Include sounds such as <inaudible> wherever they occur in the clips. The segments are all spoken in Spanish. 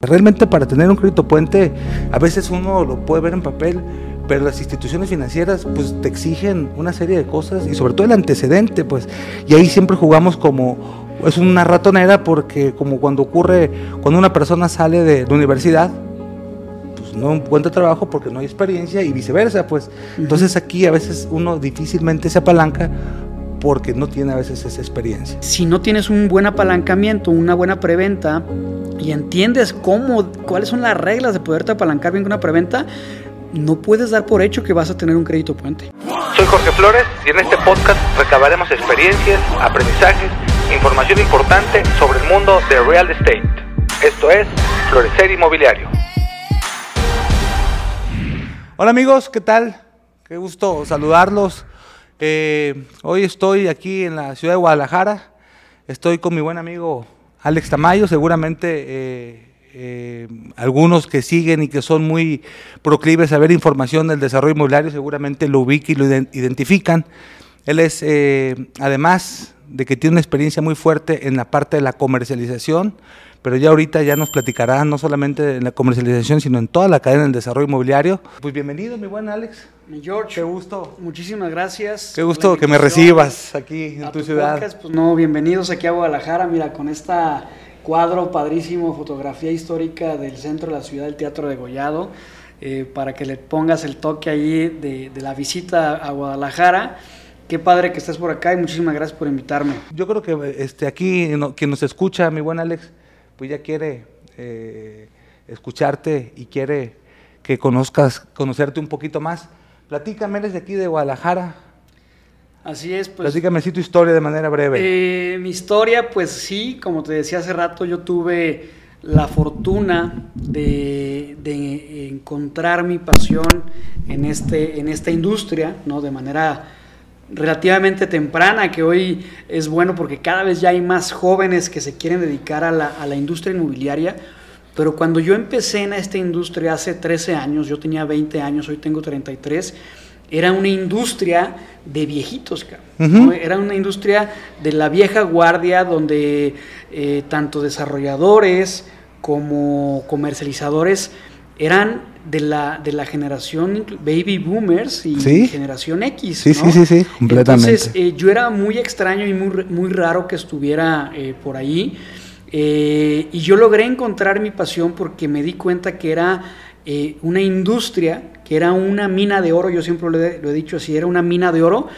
Realmente para tener un crédito puente, a veces uno lo puede ver en papel, pero las instituciones financieras pues te exigen una serie de cosas y sobre todo el antecedente, pues, y ahí siempre jugamos como es una ratonera porque como cuando ocurre cuando una persona sale de la universidad, pues no encuentra trabajo porque no hay experiencia y viceversa, pues. Entonces aquí a veces uno difícilmente se apalanca porque no tiene a veces esa experiencia. Si no tienes un buen apalancamiento, una buena preventa y entiendes cómo, cuáles son las reglas de poderte apalancar bien con una preventa, no puedes dar por hecho que vas a tener un crédito puente. Soy Jorge Flores y en este podcast recabaremos experiencias, aprendizajes, información importante sobre el mundo de real estate. Esto es Florecer Inmobiliario. Hola amigos, ¿qué tal? Qué gusto saludarlos. Eh, hoy estoy aquí en la ciudad de Guadalajara. Estoy con mi buen amigo Alex Tamayo. Seguramente eh, eh, algunos que siguen y que son muy proclives a ver información del desarrollo inmobiliario seguramente lo ubican y lo identifican. Él es, además de que tiene una experiencia muy fuerte en la parte de la comercialización, pero ya ahorita ya nos platicará no solamente en la comercialización, sino en toda la cadena del desarrollo inmobiliario. Pues bienvenido, mi buen Alex. Mi George. Qué gusto. Muchísimas gracias. Qué gusto que me recibas aquí en tu, ciudad. pues no, bienvenidos aquí a Guadalajara, mira, con esta cuadro padrísimo, fotografía histórica del centro de la ciudad, del Teatro de Gollado, eh, para que le pongas el toque ahí de, de la visita a Guadalajara. Qué padre que estés por acá y muchísimas gracias por invitarme. Yo creo que este, aquí quien nos escucha, mi buen Alex, pues ya quiere eh, escucharte y quiere que conozcas, conocerte un poquito más. Platícame, eres de aquí de Guadalajara. Así es, pues. Platícame sí tu historia de manera breve. Eh, mi historia, pues sí, como te decía hace rato, yo tuve la fortuna de, de encontrar mi pasión en, este, en esta industria, ¿no? De manera relativamente temprana, que hoy es bueno porque cada vez ya hay más jóvenes que se quieren dedicar a la, a la industria inmobiliaria. Pero cuando yo empecé en esta industria hace 13 años, yo tenía 20 años, hoy tengo 33, era una industria de viejitos, era una industria de la vieja guardia donde eh, tanto desarrolladores como comercializadores eran de la, de la generación baby boomers y generación X. Sí, sí, sí, sí, completamente. Entonces, eh, yo era muy extraño y muy, muy raro que estuviera eh, por ahí. Eh, y yo logré encontrar mi pasión porque me di cuenta que era una industria, que era una mina de oro, yo siempre lo he, lo he dicho así, era una mina de oro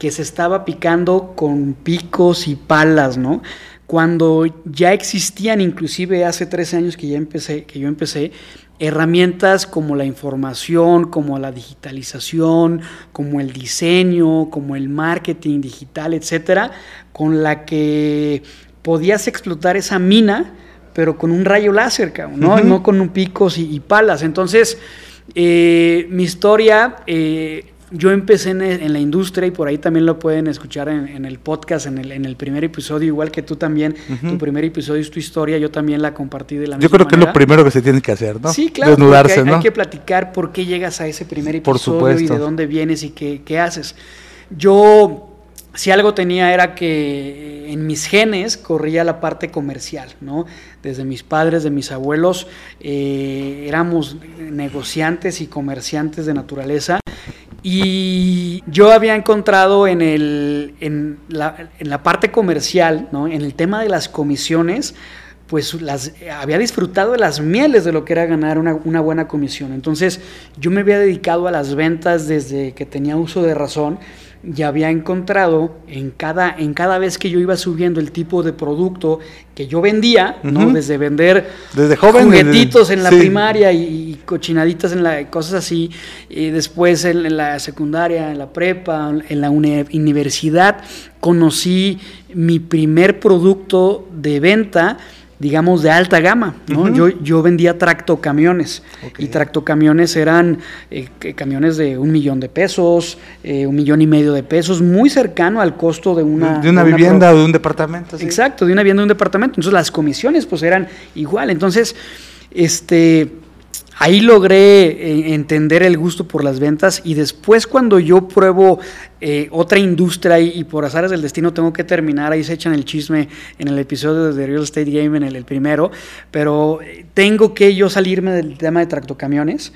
que se estaba picando con picos y palas, ¿no? Cuando ya existían, inclusive hace 13 años que ya empecé, que yo empecé, herramientas como la información, como la digitalización, como el diseño, como el marketing digital, etcétera, con la que podías explotar esa mina, pero con un rayo láser, ¿no? no con un picos y, palas. Entonces, eh, mi historia eh, yo empecé en, la industria y por ahí también lo pueden escuchar en, el podcast, en el, en el, primer episodio, igual que tú también. Tu primer episodio es tu historia, yo también la compartí de la misma Yo creo que es lo primero que se tiene que hacer, ¿no? Sí, claro. Desnudarse, hay, hay, que platicar por qué llegas a ese primer episodio y de dónde vienes y qué, qué haces. Yo si algo tenía era que en mis genes corría la parte comercial, ¿no? Desde mis padres, de mis abuelos, eh, éramos negociantes y comerciantes de naturaleza y yo había encontrado en, el, en, la, en la parte comercial, ¿no? en el tema de las comisiones, pues las, había disfrutado de las mieles de lo que era ganar una, una, buena comisión. Entonces yo me había dedicado a las ventas desde que tenía uso de razón ya había encontrado en cada, en cada vez que yo iba subiendo el tipo de producto que yo vendía, ¿no? Desde vender desde joven, juguetitos en la primaria y, cochinaditas en la cosas así, y después en, la secundaria, en la prepa, en la universidad, conocí mi primer producto de venta digamos, de alta gama. ¿no? yo, yo vendía tractocamiones y tractocamiones eran eh, camiones de un millón de pesos, eh, un millón y medio de pesos, muy cercano al costo de una... De una, vivienda o de un departamento. Exacto, de una vivienda o un departamento. Entonces las comisiones pues eran igual. Entonces, este... ahí logré eh, entender el gusto por las ventas y después cuando yo pruebo eh, otra industria y, por azares del destino tengo que terminar, ahí se echan el chisme en el episodio de Real Estate Game, en el, primero, pero eh, tengo que yo salirme del tema de tractocamiones.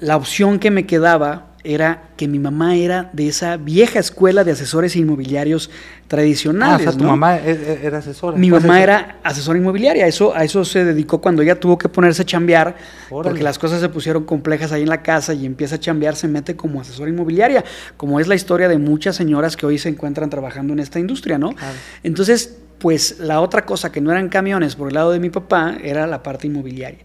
la opción que me quedaba era que mi mamá era de esa vieja escuela de asesores inmobiliarios tradicionales. Ah, o sea, tu mamá e, e, era asesora. Mi mamá era asesora inmobiliaria. Eso, a eso se dedicó cuando ella tuvo que ponerse a chambear, porque las cosas se pusieron complejas ahí en la casa y empieza a chambear, se mete como asesora inmobiliaria, como es la historia de muchas señoras que hoy se encuentran trabajando en esta industria, ¿no? Entonces, pues la otra cosa que no eran camiones por el lado de mi papá era la parte inmobiliaria.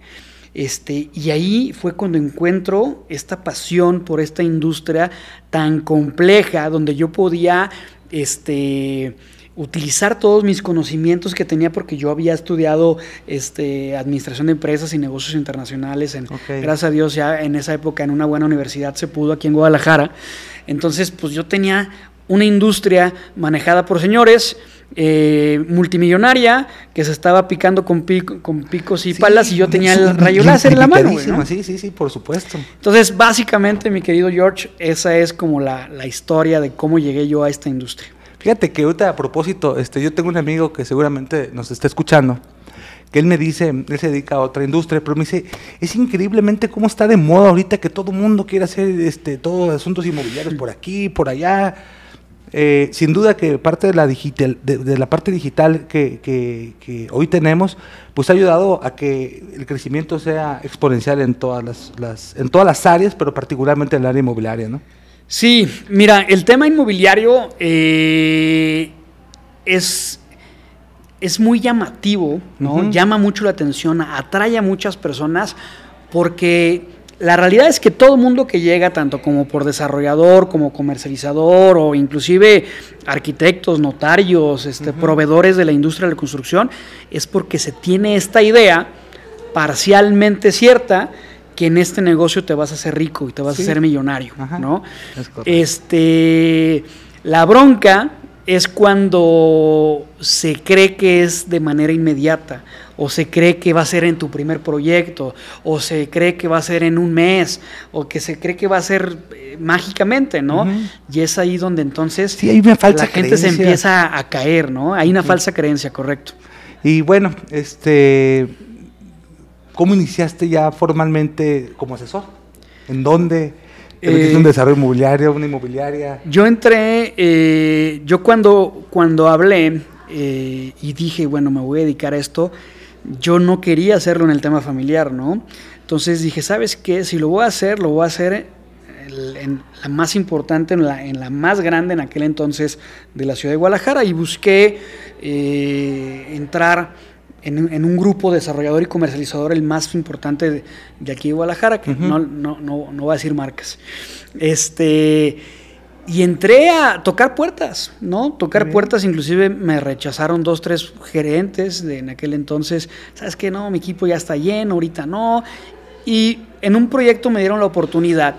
Este, y ahí fue cuando encuentro esta pasión por esta industria tan compleja, donde yo podía este, utilizar todos mis conocimientos que tenía porque yo había estudiado este, administración de empresas y negocios internacionales. En, Gracias a Dios ya en esa época en una buena universidad se pudo aquí en Guadalajara. Entonces pues yo tenía una industria manejada por señores eh, multimillonaria que se estaba picando con, con picos y palas y yo tenía el rayo láser en la mano. Sí, sí, sí, por supuesto. Entonces, básicamente, mi querido George, esa es como la, historia de cómo llegué yo a esta industria. Fíjate que ahorita a propósito, este, yo tengo un amigo que seguramente nos está escuchando, que él me dice, él se dedica a otra industria, pero me dice, es increíblemente cómo está de moda ahorita que todo el mundo quiere hacer este, todos asuntos inmobiliarios por aquí, por allá eh, sin duda que parte de la, digital, de, la parte digital que, hoy tenemos, pues ha ayudado a que el crecimiento sea exponencial en todas las, en todas las áreas, pero particularmente en el área inmobiliaria, ¿no? Sí, mira, el tema inmobiliario eh, es, es muy llamativo, ¿no? Llama mucho la atención, atrae a muchas personas porque la realidad es que todo mundo que llega, tanto como por desarrollador, como comercializador, o inclusive arquitectos, notarios, este, proveedores de la industria de la construcción, es porque se tiene esta idea parcialmente cierta que en este negocio te vas a hacer rico y te vas a hacer millonario, ¿no? este, la bronca es cuando se cree que es de manera inmediata, o se cree que va a ser en tu primer proyecto, o se cree que va a ser en un mes, o que se cree que va a ser eh, mágicamente, ¿no? Y es ahí donde entonces sí, hay una falsa la gente se empieza a caer, ¿no? Hay una falsa creencia, correcto. Y bueno, este, ¿cómo iniciaste ya formalmente como asesor? ¿En dónde? ¿Te un eh, desarrollo inmobiliario, una inmobiliaria? Yo entré, eh, yo cuando, cuando hablé eh, y dije, bueno, me voy a dedicar a esto, yo no quería hacerlo en el tema familiar, ¿no? Entonces dije, ¿sabes qué? Si lo voy a hacer, lo voy a hacer en la más importante, en la, en la más grande en aquel entonces de la ciudad de Guadalajara y busqué entrar en, un grupo desarrollador y comercializador el más importante de, aquí de Guadalajara, que no, no, no, no, voy a decir marcas. Este, y entré a tocar puertas, ¿no? Tocar puertas, inclusive me rechazaron dos, tres gerentes de en aquel entonces, ¿sabes qué? No, mi equipo ya está lleno, ahorita no. Y en un proyecto me dieron la oportunidad.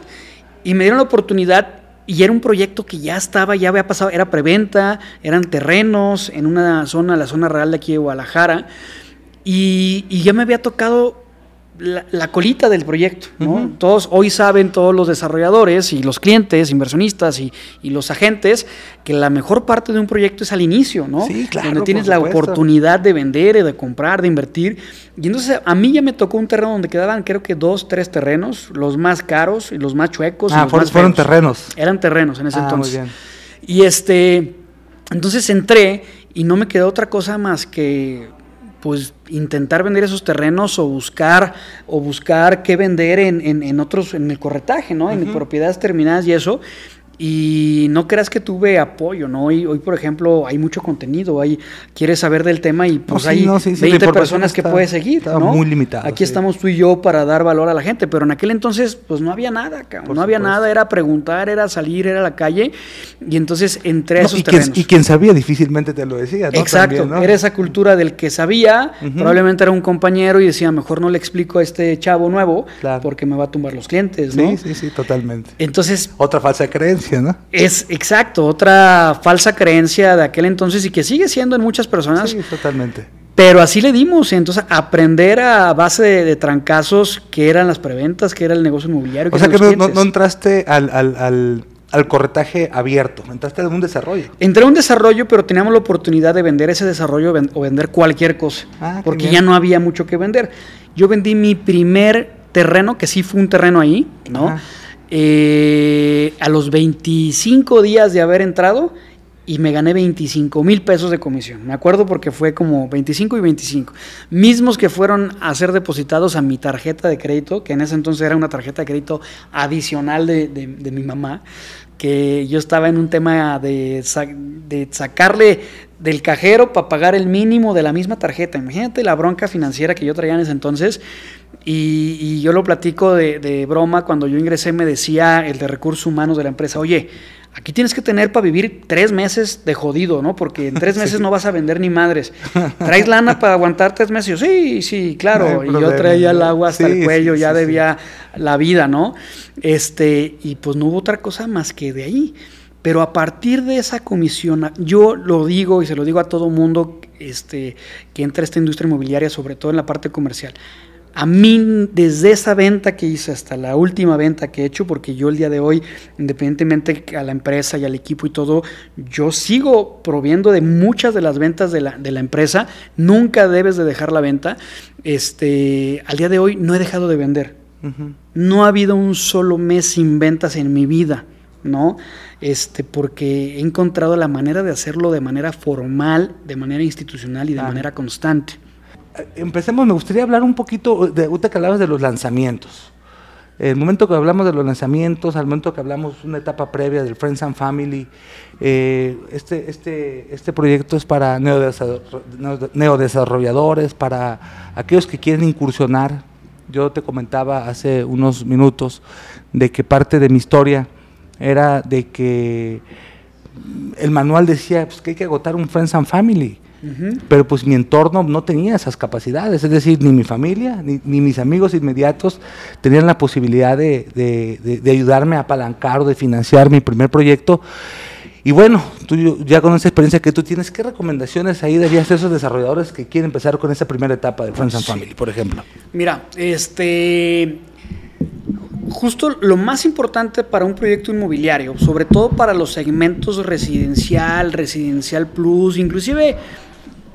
Y me dieron la oportunidad y era un proyecto que ya estaba, ya había pasado, era preventa, eran terrenos en una zona, la zona real de aquí de Guadalajara, y, y ya me había tocado la, colita del proyecto. ¿no? Todos hoy saben, todos los desarrolladores y los clientes, inversionistas y, los agentes, que la mejor parte de un proyecto es al inicio, ¿no? Sí, claro. Donde tienes la oportunidad de vender, de comprar, de invertir. Y entonces a mí ya me tocó un terreno donde quedaban, creo que dos, tres terrenos, los más caros y los más chuecos. Ah, fueron, terrenos. Eran terrenos en ese ah, entonces. Muy bien. Y este, entonces entré y no me quedó otra cosa más que pues intentar vender esos terrenos o buscar o buscar qué vender en, en, otros en el corretaje, ¿no? En propiedades terminadas y eso. Y no creas que tuve apoyo, ¿no? Hoy, hoy por ejemplo, hay mucho contenido, hay, quieres saber del tema y pues hay 20 personas que puedes seguir, ¿no? muy limitado. Aquí estamos tú y yo para dar valor a la gente, pero en aquel entonces, pues no había nada, no había nada, era preguntar, era salir, era la calle, y entonces entré a esos y terrenos. Quien, y quien sabía difícilmente te lo decía, ¿no? Exacto, era esa cultura del que sabía, probablemente era un compañero y decía, mejor no le explico a este chavo nuevo, porque me va a tumbar los clientes, ¿no? Sí, sí, sí, totalmente. Entonces... Otra falsa creencia. Es exacto, otra falsa creencia de aquel entonces y que sigue siendo en muchas personas. Sí, totalmente. Pero así le dimos, entonces aprender a base de, trancazos qué eran las preventas, qué era el negocio inmobiliario. O sea que no, entraste al, al, al, corretaje abierto, entraste en un desarrollo. Entré a un desarrollo, pero teníamos la oportunidad de vender ese desarrollo o vender cualquier cosa, ah, porque ya no había mucho que vender. Yo vendí mi primer terreno, que sí fue un terreno ahí, ¿no? Eh, a los 25 días de haber entrado y me gané 25 mil pesos de comisión. Me acuerdo porque fue como 25 y 25. Mismos que fueron a ser depositados a mi tarjeta de crédito, que en ese entonces era una tarjeta de crédito adicional de, de, mi mamá, que yo estaba en un tema de, de sacarle del cajero para pagar el mínimo de la misma tarjeta. Imagínate la bronca financiera que yo traía en ese entonces. Y, yo lo platico de, de, broma, cuando yo ingresé me decía el de recursos humanos de la empresa, oye, aquí tienes que tener para vivir tres meses de jodido, ¿no? Porque en tres <laughs> meses no vas a vender ni madres. ¿Traes lana para aguantar tres meses? sí, sí, claro. y yo traía el agua hasta el cuello, ya debía la vida, ¿no? Este, y pues no hubo otra cosa más que de ahí. Pero a partir de esa comisión, yo lo digo y se lo digo a todo mundo este, que entra a esta industria inmobiliaria, sobre todo en la parte comercial a mí, desde esa venta que hice hasta la última venta que he hecho, porque yo el día de hoy, independientemente a la empresa y al equipo y todo, yo sigo proviendo de muchas de las ventas de la, de la empresa. Nunca debes de dejar la venta. Este, al día de hoy no he dejado de vender. No ha habido un solo mes sin ventas en mi vida, ¿no? Este, porque he encontrado la manera de hacerlo de manera formal, de manera institucional y de manera constante empecemos, me gustaría hablar un poquito, de, ahorita que hablabas de los lanzamientos. El momento que hablamos de los lanzamientos, al momento que hablamos una etapa previa del Friends and Family, eh, este, este, este proyecto es para neodesarrolladores, para aquellos que quieren incursionar. Yo te comentaba hace unos minutos de que parte de mi historia era de que el manual decía pues, que hay que agotar un Friends and Family pero pues mi entorno no tenía esas capacidades, es decir, ni mi familia, ni, mis amigos inmediatos tenían la posibilidad de, ayudarme a apalancar o de financiar mi primer proyecto. Y bueno, tú ya con esa experiencia que tú tienes, ¿qué recomendaciones ahí darías a esos desarrolladores que quieren empezar con esa primera etapa de Friends and Family, por ejemplo? Mira, este justo lo más importante para un proyecto inmobiliario, sobre todo para los segmentos residencial, residencial plus, inclusive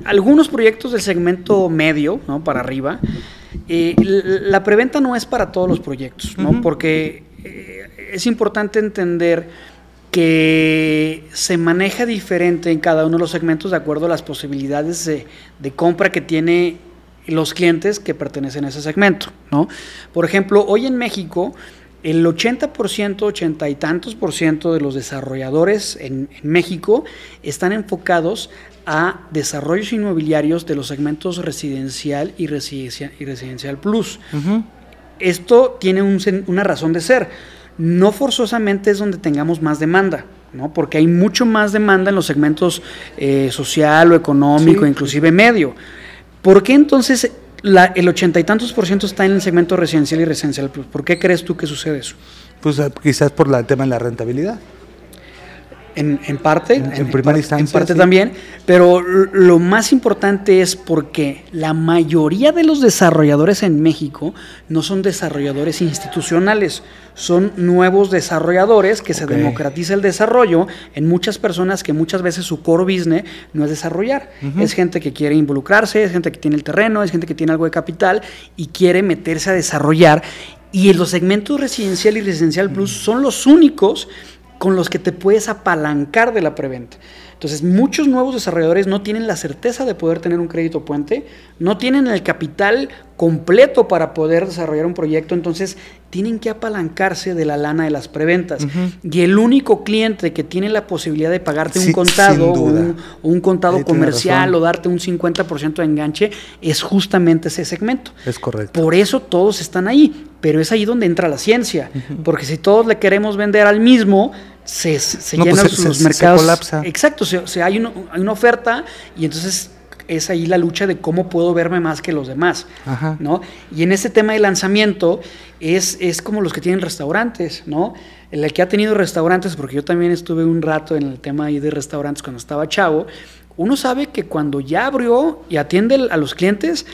algunos proyectos del segmento medio, ¿no? Para arriba, eh, la preventa no es para todos los proyectos, ¿no? Porque eh, es importante entender que se maneja diferente en cada uno de los segmentos de acuerdo a las posibilidades de, de compra que tiene los clientes que pertenecen a ese segmento, ¿no? Por ejemplo, hoy en México el 80%, 80 y tantos por ciento de los desarrolladores en, México están enfocados a desarrollos inmobiliarios de los segmentos residencial y residencial, y residencial plus. Esto tiene una razón de ser. No forzosamente es donde tengamos más demanda, ¿no? porque hay mucho más demanda en los segmentos eh, social o económico, inclusive medio. ¿Por qué entonces el ochenta y tantos por ciento está en el segmento residencial y residencial plus. ¿Por qué crees tú que sucede eso? Pues eh, quizás por el tema de la rentabilidad. En, parte, en, primera instancia. En parte también, pero lo más importante es porque la mayoría de los desarrolladores en México no son desarrolladores institucionales, son nuevos desarrolladores que se democratiza el desarrollo en muchas personas que muchas veces su core business no es desarrollar. Es gente que quiere involucrarse, es gente que tiene el terreno, es gente que tiene algo de capital y quiere meterse a desarrollar. Y en los segmentos residencial y residencial plus son los únicos con los que te puedes apalancar de la preventa. Entonces, muchos nuevos desarrolladores no tienen la certeza de poder tener un crédito puente, no tienen el capital completo para poder desarrollar un proyecto, entonces tienen que apalancarse de la lana de las preventas. Y el único cliente que tiene la posibilidad de pagarte un contado o un, contado comercial o darte un 50% de enganche es justamente ese segmento. Es correcto. Por eso todos están ahí, pero es ahí donde entra la ciencia, porque si todos le queremos vender al mismo, se, se llenan pues los mercados. colapsa. Exacto, hay, hay, una oferta y entonces es ahí la lucha de cómo puedo verme más que los demás, ¿no? Y en ese tema de lanzamiento es, es como los que tienen restaurantes, ¿no? El que ha tenido restaurantes, porque yo también estuve un rato en el tema ahí de restaurantes cuando estaba chavo, uno sabe que cuando ya abrió y atiende a los clientes,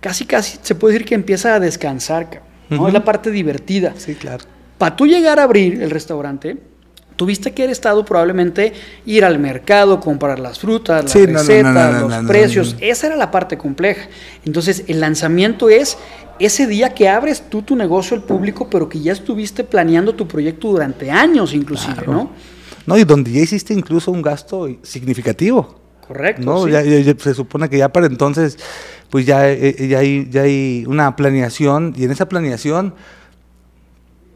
casi casi se puede decir que empieza a descansar, ¿no? Es la parte divertida. Sí, claro. Para tú llegar a abrir el restaurante, tuviste que haber estado probablemente ir al mercado, comprar las frutas, las recetas, los precios. Esa era la parte compleja. Entonces, el lanzamiento es ese día que abres tú tu negocio al público, pero que ya estuviste planeando tu proyecto durante años inclusive, ¿no? No, y donde ya hiciste incluso un gasto significativo. Correcto. ¿no? Ya, se supone que ya para entonces, pues ya, eh, ya, hay, ya hay una planeación, y en esa planeación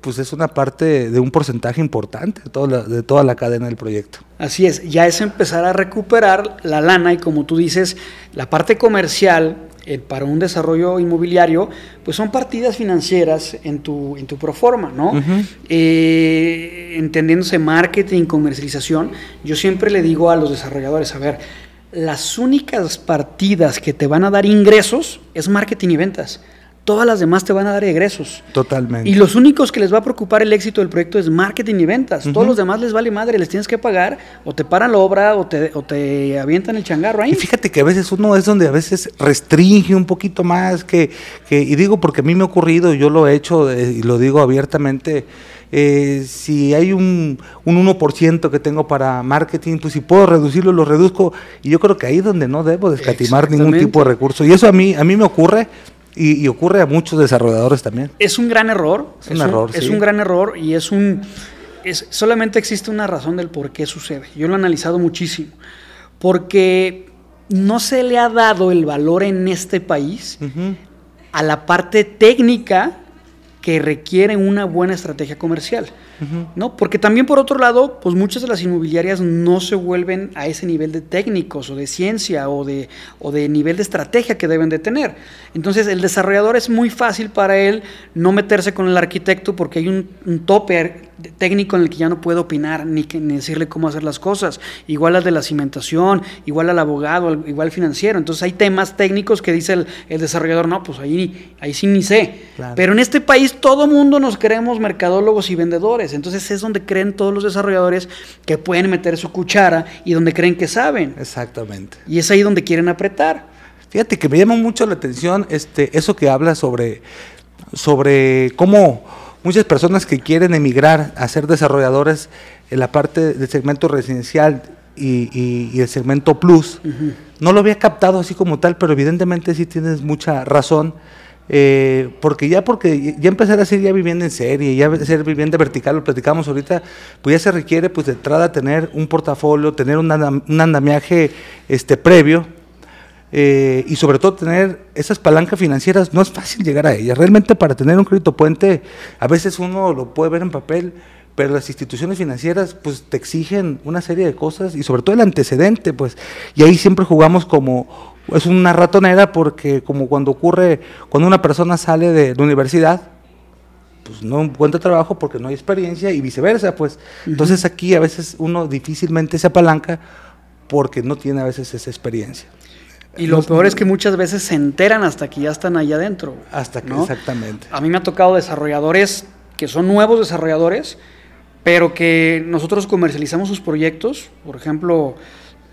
pues es una parte de un porcentaje importante de toda, la, de toda la cadena del proyecto. Así es, ya es empezar a recuperar la lana y como tú dices, la parte comercial eh, para un desarrollo inmobiliario, pues son partidas financieras en tu, en tu proforma, ¿no? Eh, entendiéndose marketing, comercialización, yo siempre le digo a los desarrolladores, a ver, las únicas partidas que te van a dar ingresos es marketing y ventas todas las demás te van a dar egresos. Totalmente. Y los únicos que les va a preocupar el éxito del proyecto es marketing y ventas. Todos los demás les vale madre, les tienes que pagar, o te paran la obra, o te, o te avientan el changarro ahí. Y fíjate que a veces uno es donde a veces restringe un poquito más, que, que y digo porque a mí me ha ocurrido, yo lo he hecho eh, y lo digo abiertamente. Eh, si hay un, un 1% que tengo para marketing, pues si puedo reducirlo, lo reduzco. Y yo creo que ahí es donde no debo descatimar ningún tipo de recurso. Y eso a mí, a mí me ocurre y, ocurre a muchos desarrolladores también. Es un gran error. Es un, error. Es un gran error y es un. Es, solamente existe una razón del por qué sucede. Yo lo he analizado muchísimo. Porque no se le ha dado el valor en este país a la parte técnica que requiere una buena estrategia comercial. ¿no? Porque también por otro lado, pues muchas de las inmobiliarias no se vuelven a ese nivel de técnicos o de ciencia o de, o de nivel de estrategia que deben de tener. Entonces el desarrollador es muy fácil para él no meterse con el arquitecto porque hay un, un tope técnico en el que ya no puede opinar ni, que, ni decirle cómo hacer las cosas. Igual al de la cimentación, igual al abogado, igual al financiero. Entonces hay temas técnicos que dice el, el desarrollador, no, pues ahí, ahí sí ni sé. Pero en este país todo mundo nos creemos mercadólogos y vendedores. Entonces es donde creen todos los desarrolladores que pueden meter su cuchara y donde creen que saben. Exactamente. Y es ahí donde quieren apretar. Fíjate que me llama mucho la atención este, eso que habla sobre, sobre cómo muchas personas que quieren emigrar a ser desarrolladores en la parte del segmento residencial y, el segmento plus, no lo había captado así como tal, pero evidentemente sí tienes mucha razón eh, porque ya porque ya empezar a ser ya vivienda en serie, ya ser vivienda vertical, lo platicamos ahorita, pues ya se requiere pues de entrada tener un portafolio, tener un, andamiaje este, previo eh, y sobre todo tener esas palancas financieras, no es fácil llegar a ellas. Realmente para tener un crédito puente, a veces uno lo puede ver en papel, pero las instituciones financieras pues te exigen una serie de cosas y sobre todo el antecedente, pues, y ahí siempre jugamos como es una ratonera porque como cuando ocurre, cuando una persona sale de la universidad, pues no encuentra trabajo porque no hay experiencia y viceversa, pues. Entonces aquí a veces uno difícilmente se apalanca porque no tiene a veces esa experiencia. Y lo peor es que muchas veces se enteran hasta que ya están allá adentro. Hasta que, exactamente. A mí me ha tocado desarrolladores que son nuevos desarrolladores, pero que nosotros comercializamos sus proyectos. Por ejemplo,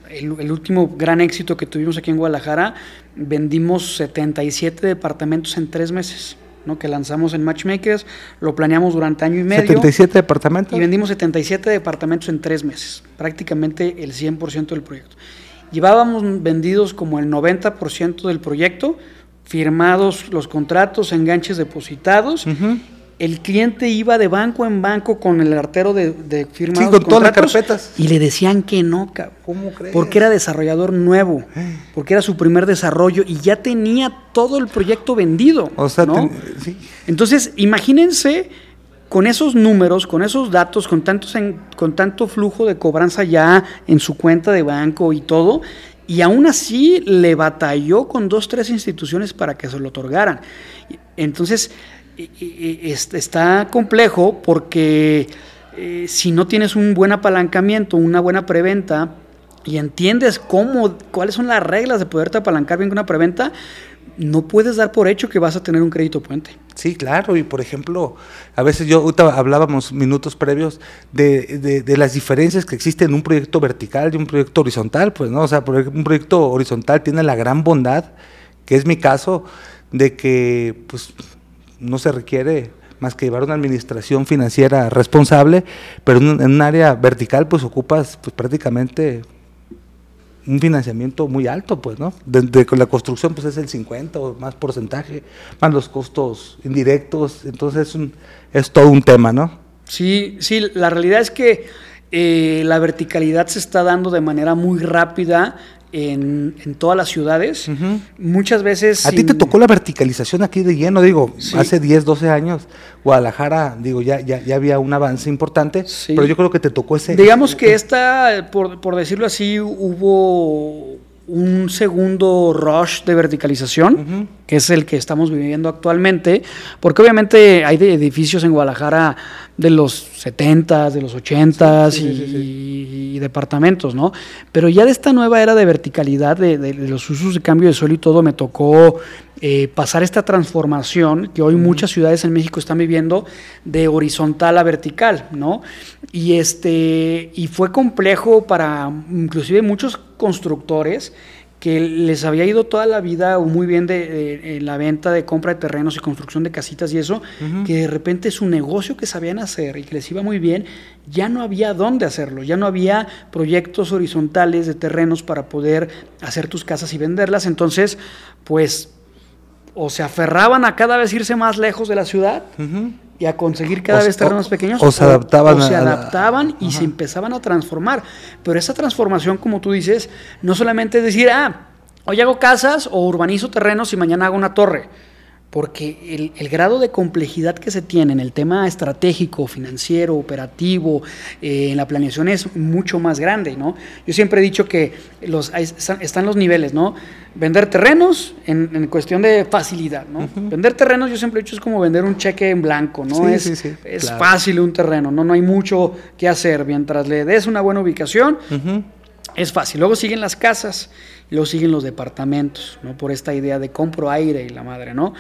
el, último gran éxito que tuvimos aquí en Guadalajara, vendimos 77 departamentos en tres meses. ¿no? que lanzamos en Matchmakers, lo planeamos durante año y medio. 77 departamentos. Y vendimos 77 departamentos en tres meses, prácticamente el 100% del proyecto. Llevábamos vendidos como el 90% del proyecto, firmados los contratos, enganches depositados el cliente iba de banco en banco con el artero de, de firmados sí, con todas las carpetas. Y le decían que no, cabrón. ¿Cómo crees? Porque era desarrollador nuevo, eh. porque era su primer desarrollo y ya tenía todo el proyecto vendido. O sea, sí. Entonces, imagínense con esos números, con esos datos, con, tantos con tanto flujo de cobranza ya en su cuenta de banco y todo, y aún así le batalló con dos, tres instituciones para que se lo otorgaran. Entonces, está complejo porque eh, si no tienes un buen apalancamiento, una buena preventa, y entiendes cómo, cuáles son las reglas de poderte apalancar bien con una preventa, no puedes dar por hecho que vas a tener un crédito puente. Sí, claro, y por ejemplo, a veces yo hablábamos minutos previos de, de, las diferencias que existen en un proyecto vertical y un proyecto horizontal, pues, ¿no? O sea, un proyecto horizontal tiene la gran bondad, que es mi caso, de que, pues, no se requiere más que llevar una administración financiera responsable, pero en un, área vertical, pues, ocupas, pues, prácticamente un financiamiento muy alto, pues, ¿no? De, la construcción, pues es el 50 o más porcentaje, más los costos indirectos, entonces es, un, es todo un tema, ¿no? Sí, sí, la realidad es que eh, la verticalidad se está dando de manera muy rápida en, todas las ciudades. Muchas veces... A ti te tocó la verticalización aquí de lleno, digo, hace 10, 12 años, Guadalajara, digo, ya, ya, ya había un avance importante, pero yo creo que te tocó ese... Digamos que esta, por, por decirlo así, hubo un segundo rush de verticalización, que es el que estamos viviendo actualmente, porque obviamente hay edificios en Guadalajara de los 70, de los 80 y, departamentos, ¿no? Pero ya de esta nueva era de verticalidad, de, los usos de cambio de suelo y todo, me tocó eh, pasar esta transformación que hoy muchas ciudades en México están viviendo de horizontal a vertical, ¿no? Y, este, y fue complejo para inclusive muchos constructores que les había ido toda la vida muy bien de, la venta de compra de terrenos y construcción de casitas y eso, que de repente su negocio que sabían hacer y que les iba muy bien, ya no había dónde hacerlo, ya no había proyectos horizontales de terrenos para poder hacer tus casas y venderlas, entonces pues o se aferraban a cada vez irse más lejos de la ciudad, y a conseguir cada vez terrenos pequeños. O se adaptaban. se adaptaban y se empezaban a transformar. Pero esa transformación, como tú dices, no solamente es decir, ah, hoy hago casas o urbanizo terrenos y mañana hago una torre porque el, grado de complejidad que se tiene en el tema estratégico, financiero, operativo, eh, en la planeación es mucho más grande, ¿no? Yo siempre he dicho que los, están los niveles, ¿no? Vender terrenos en, cuestión de facilidad, ¿no? Vender terrenos yo siempre he dicho es como vender un cheque en blanco, ¿no? es es fácil un terreno, ¿no? No hay mucho que hacer. Mientras le des una buena ubicación, es fácil. Luego siguen las casas luego siguen los departamentos, ¿no? Por esta idea de compro aire y la madre, ¿no?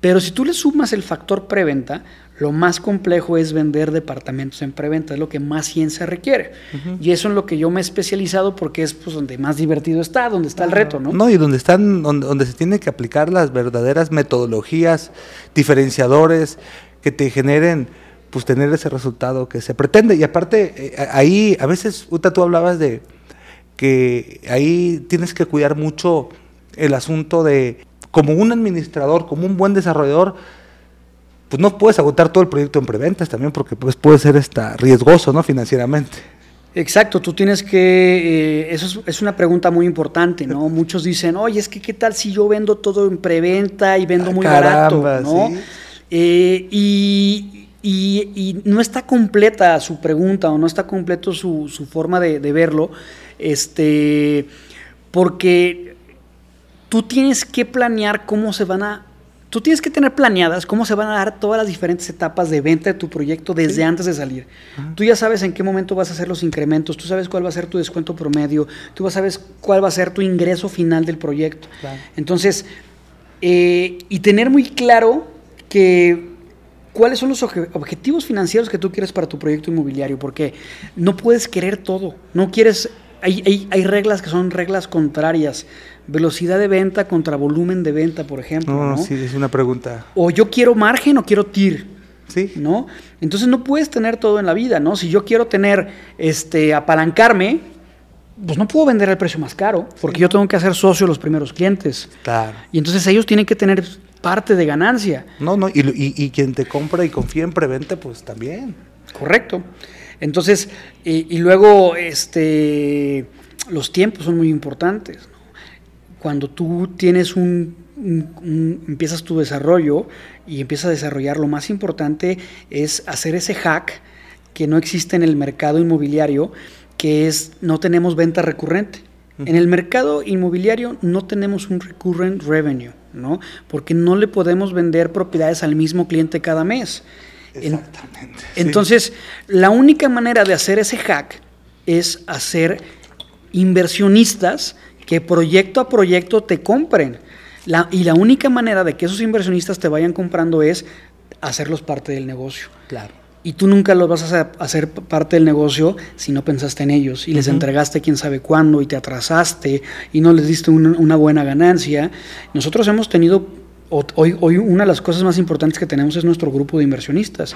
Pero si tú le sumas el factor preventa, lo más complejo es vender departamentos en preventa, es lo que más ciencia requiere. Y eso es lo que yo me he especializado porque es pues, donde más divertido está, donde está el reto, ¿no? No, y donde están, donde, se tiene que aplicar las verdaderas metodologías, diferenciadores que te generen pues tener ese resultado que se pretende. Y aparte, eh, ahí a veces, Uta, tú hablabas de, que ahí tienes que cuidar mucho el asunto de, como un administrador, como un buen desarrollador, pues no puedes agotar todo el proyecto en preventas también porque pues puede ser esta riesgoso, ¿no? Financieramente. Exacto, tú tienes que, eh, eso es, una pregunta muy importante, ¿no? <laughs> Muchos dicen, oye, es que qué tal si yo vendo todo en preventa y vendo ah, muy barato, ¿no? Eh, y, y, no está completa su pregunta o no está completo su, su forma de, de verlo este, porque tú tienes que planear cómo se van a tú tienes que tener planeadas cómo se van a dar todas las diferentes etapas de venta de tu proyecto desde antes de salir. Tú ya sabes en qué momento vas a hacer los incrementos, tú sabes cuál va a ser tu descuento promedio, tú sabes cuál va a ser tu ingreso final del proyecto. Entonces, eh, y tener muy claro que cuáles son los objetivos financieros que tú quieres para tu proyecto inmobiliario, porque no puedes querer todo, no quieres hay, hay, reglas que son reglas contrarias. Velocidad de venta contra volumen de venta, por ejemplo. No, sí, es una pregunta. O yo quiero margen o quiero TIR. Sí. ¿No? Entonces no puedes tener todo en la vida, ¿no? Si yo quiero tener, este, apalancarme, pues no puedo vender al precio más caro, porque yo tengo que hacer socio a los primeros clientes. Claro. Y entonces ellos tienen que tener parte de ganancia. No, no, y, y, y quien te compra y confía en preventa, pues también. Correcto. Entonces, y, luego, este, los tiempos son muy importantes. Cuando tú tienes un, empiezas tu desarrollo y empiezas a desarrollar, lo más importante es hacer ese hack que no existe en el mercado inmobiliario, que es no tenemos venta recurrente. En el mercado inmobiliario no tenemos un recurrent revenue, ¿no? Porque no le podemos vender propiedades al mismo cliente cada mes. Exactamente. Entonces, la única manera de hacer ese hack es hacer inversionistas que proyecto a proyecto te compren. y la única manera de que esos inversionistas te vayan comprando es hacerlos parte del negocio. Claro. Y tú nunca los vas a hacer parte del negocio si no pensaste en ellos y les entregaste quién sabe cuándo y te atrasaste y no les diste una, buena ganancia. Nosotros hemos tenido, hoy, hoy una de las cosas más importantes que tenemos es nuestro grupo de inversionistas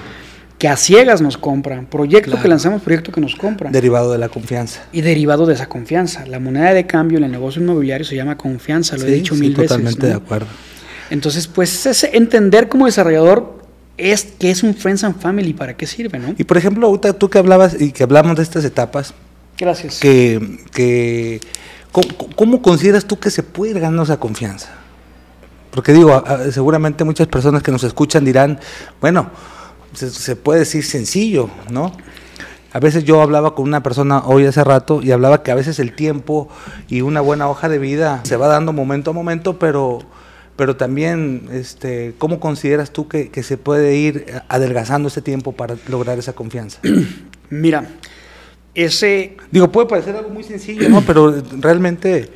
que a ciegas nos compran, proyecto que lanzamos, proyecto que nos compran. Derivado de la confianza. Y derivado de esa confianza. La moneda de cambio en el negocio inmobiliario se llama confianza, lo he dicho mil veces. Totalmente de acuerdo. Entonces, pues es entender como desarrollador es que es un Friends and Family, ¿para qué sirve, no? Y por ejemplo, tú que hablabas y que hablamos de estas etapas. Gracias. Que, que ¿cómo, consideras tú que se puede ganar esa confianza? Porque digo, seguramente muchas personas que nos escuchan dirán, bueno, se, puede decir sencillo, ¿no? A veces yo hablaba con una persona hoy hace rato y hablaba que a veces el tiempo y una buena hoja de vida se va dando momento a momento, pero pero también, este, ¿cómo consideras tú que, se puede ir adelgazando ese tiempo para lograr esa confianza? <clears throat> Mira, ese... Digo, puede parecer algo muy sencillo, ¿no? Pero realmente...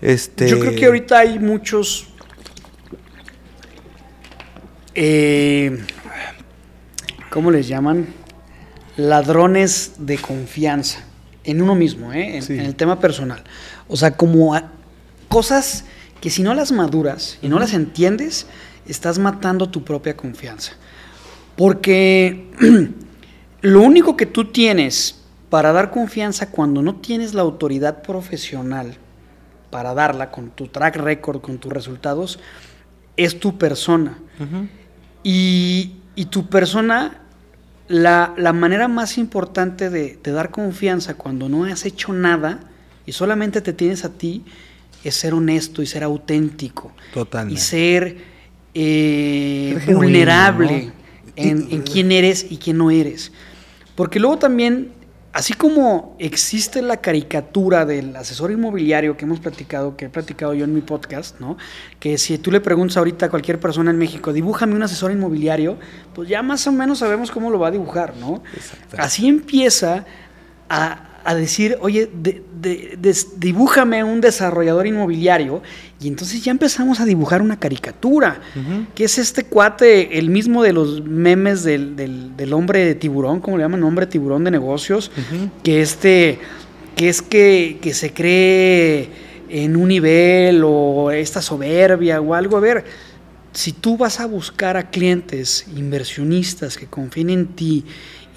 Este... Yo creo que ahorita hay muchos... Eh, ¿Cómo les llaman? Ladrones de confianza en uno mismo, ¿eh? en, el tema personal. O sea, como cosas que si no las maduras y no las entiendes, estás matando tu propia confianza. Porque <clears throat> lo único que tú tienes para dar confianza cuando no tienes la autoridad profesional para darla con tu track record, con tus resultados, es tu persona. Y, tu persona, la, manera más importante de, de dar confianza cuando no has hecho nada y solamente te tienes a ti, es ser honesto y ser auténtico. Totalmente. Y ser eh, vulnerable en, en, quién eres y quién no eres. Porque luego también, así como existe la caricatura del asesor inmobiliario que hemos platicado, que he platicado yo en mi podcast, ¿no? Que si tú le preguntas ahorita a cualquier persona en México, dibújame un asesor inmobiliario, pues ya más o menos sabemos cómo lo va a dibujar, ¿no? Así empieza a, a decir, oye, dibújame un desarrollador inmobiliario, y entonces ya empezamos a dibujar una caricatura, que es este cuate, el mismo de los memes del, del, hombre de tiburón, como le llaman, hombre tiburón de negocios, que este, que es que, que se cree en un nivel o esta soberbia o algo, a ver, si tú vas a buscar a clientes, inversionistas que confíen en ti,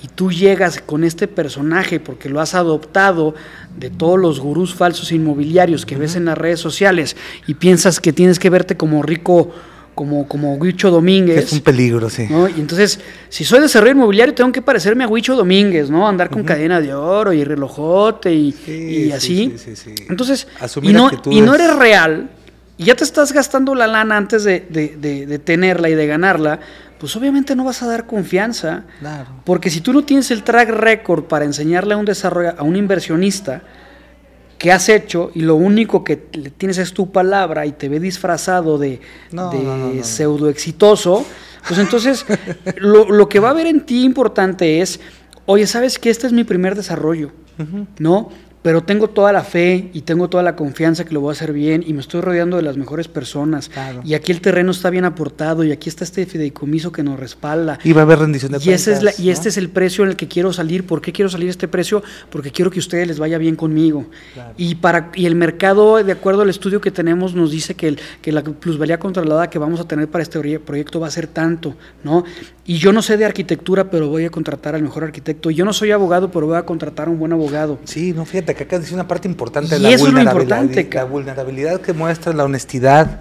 y tú llegas con este personaje porque lo has adoptado de todos los gurús falsos inmobiliarios que ves en las redes sociales y piensas que tienes que verte como rico, como, como Huicho Domínguez. Es un peligro, sí. Y entonces, si soy desarrollo inmobiliario, tengo que parecerme a Huicho Domínguez, ¿no? Andar con cadena de oro y relojote y, así. entonces, y no, y no eres real, y ya te estás gastando la lana antes de, de tenerla y de ganarla, pues obviamente no vas a dar confianza. Porque si tú no tienes el track record para enseñarle a un desarrollo, a un inversionista que has hecho y lo único que tienes es tu palabra y te ve disfrazado de, pseudo exitoso, pues entonces <laughs> lo, que va a haber en ti importante es, oye, ¿sabes que este es mi primer desarrollo? ¿No? Pero tengo toda la fe y tengo toda la confianza que lo voy a hacer bien y me estoy rodeando de las mejores personas. Y aquí el terreno está bien aportado y aquí está este fideicomiso que nos respalda. Y va a haber rendición de y, ese es y este es el precio en el que quiero salir. ¿Por qué quiero salir este precio? Porque quiero que a ustedes les vaya bien conmigo. Y, para, y el mercado, de acuerdo al estudio que tenemos, nos dice que, el, que la plusvalía controlada que vamos a tener para este proyecto va a ser tanto, ¿no? Y yo no sé de arquitectura, pero voy a contratar al mejor arquitecto. Yo no soy abogado, pero voy a contratar a un buen abogado. Sí, no, fíjate que acá dice una parte importante de la vulnerabilidad. la vulnerabilidad que muestra, la honestidad,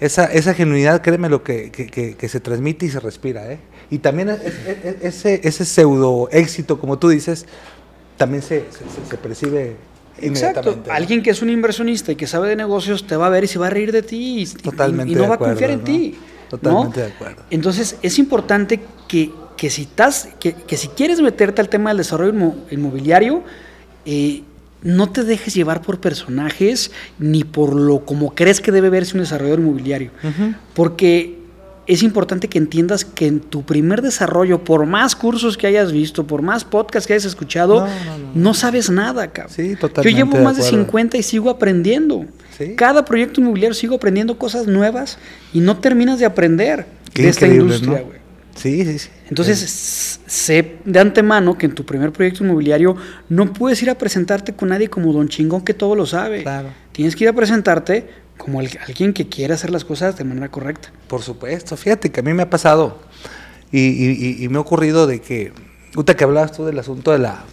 esa, esa genuinidad, créeme lo que, que, se transmite y se respira. ¿eh? Y también ese, ese pseudo éxito, como tú dices, también se, se, percibe Exacto. Alguien que es un inversionista y que sabe de negocios te va a ver y se va a reír de ti y, Totalmente y, no va a confiar en ti. Totalmente de acuerdo. Entonces es importante que, que si, estás, que, que, si quieres meterte al tema del desarrollo inmobiliario, eh, no te dejes llevar por personajes ni por lo como crees que debe verse un desarrollador inmobiliario. Porque es importante que entiendas que en tu primer desarrollo, por más cursos que hayas visto, por más podcasts que hayas escuchado, no, sabes nada, cabrón. Sí, totalmente. Yo llevo más de, 50 y sigo aprendiendo. Cada proyecto inmobiliario sigo aprendiendo cosas nuevas y no terminas de aprender de esta industria, güey. Sí, sí, sí. Entonces, sé de antemano que en tu primer proyecto inmobiliario no puedes ir a presentarte con nadie como Don Chingón que todo lo sabe. Claro. Tienes que ir a presentarte como alguien que quiere hacer las cosas de manera correcta. Por supuesto, fíjate que a mí me ha pasado y, me ha ocurrido de que, usted que hablabas tú del asunto de la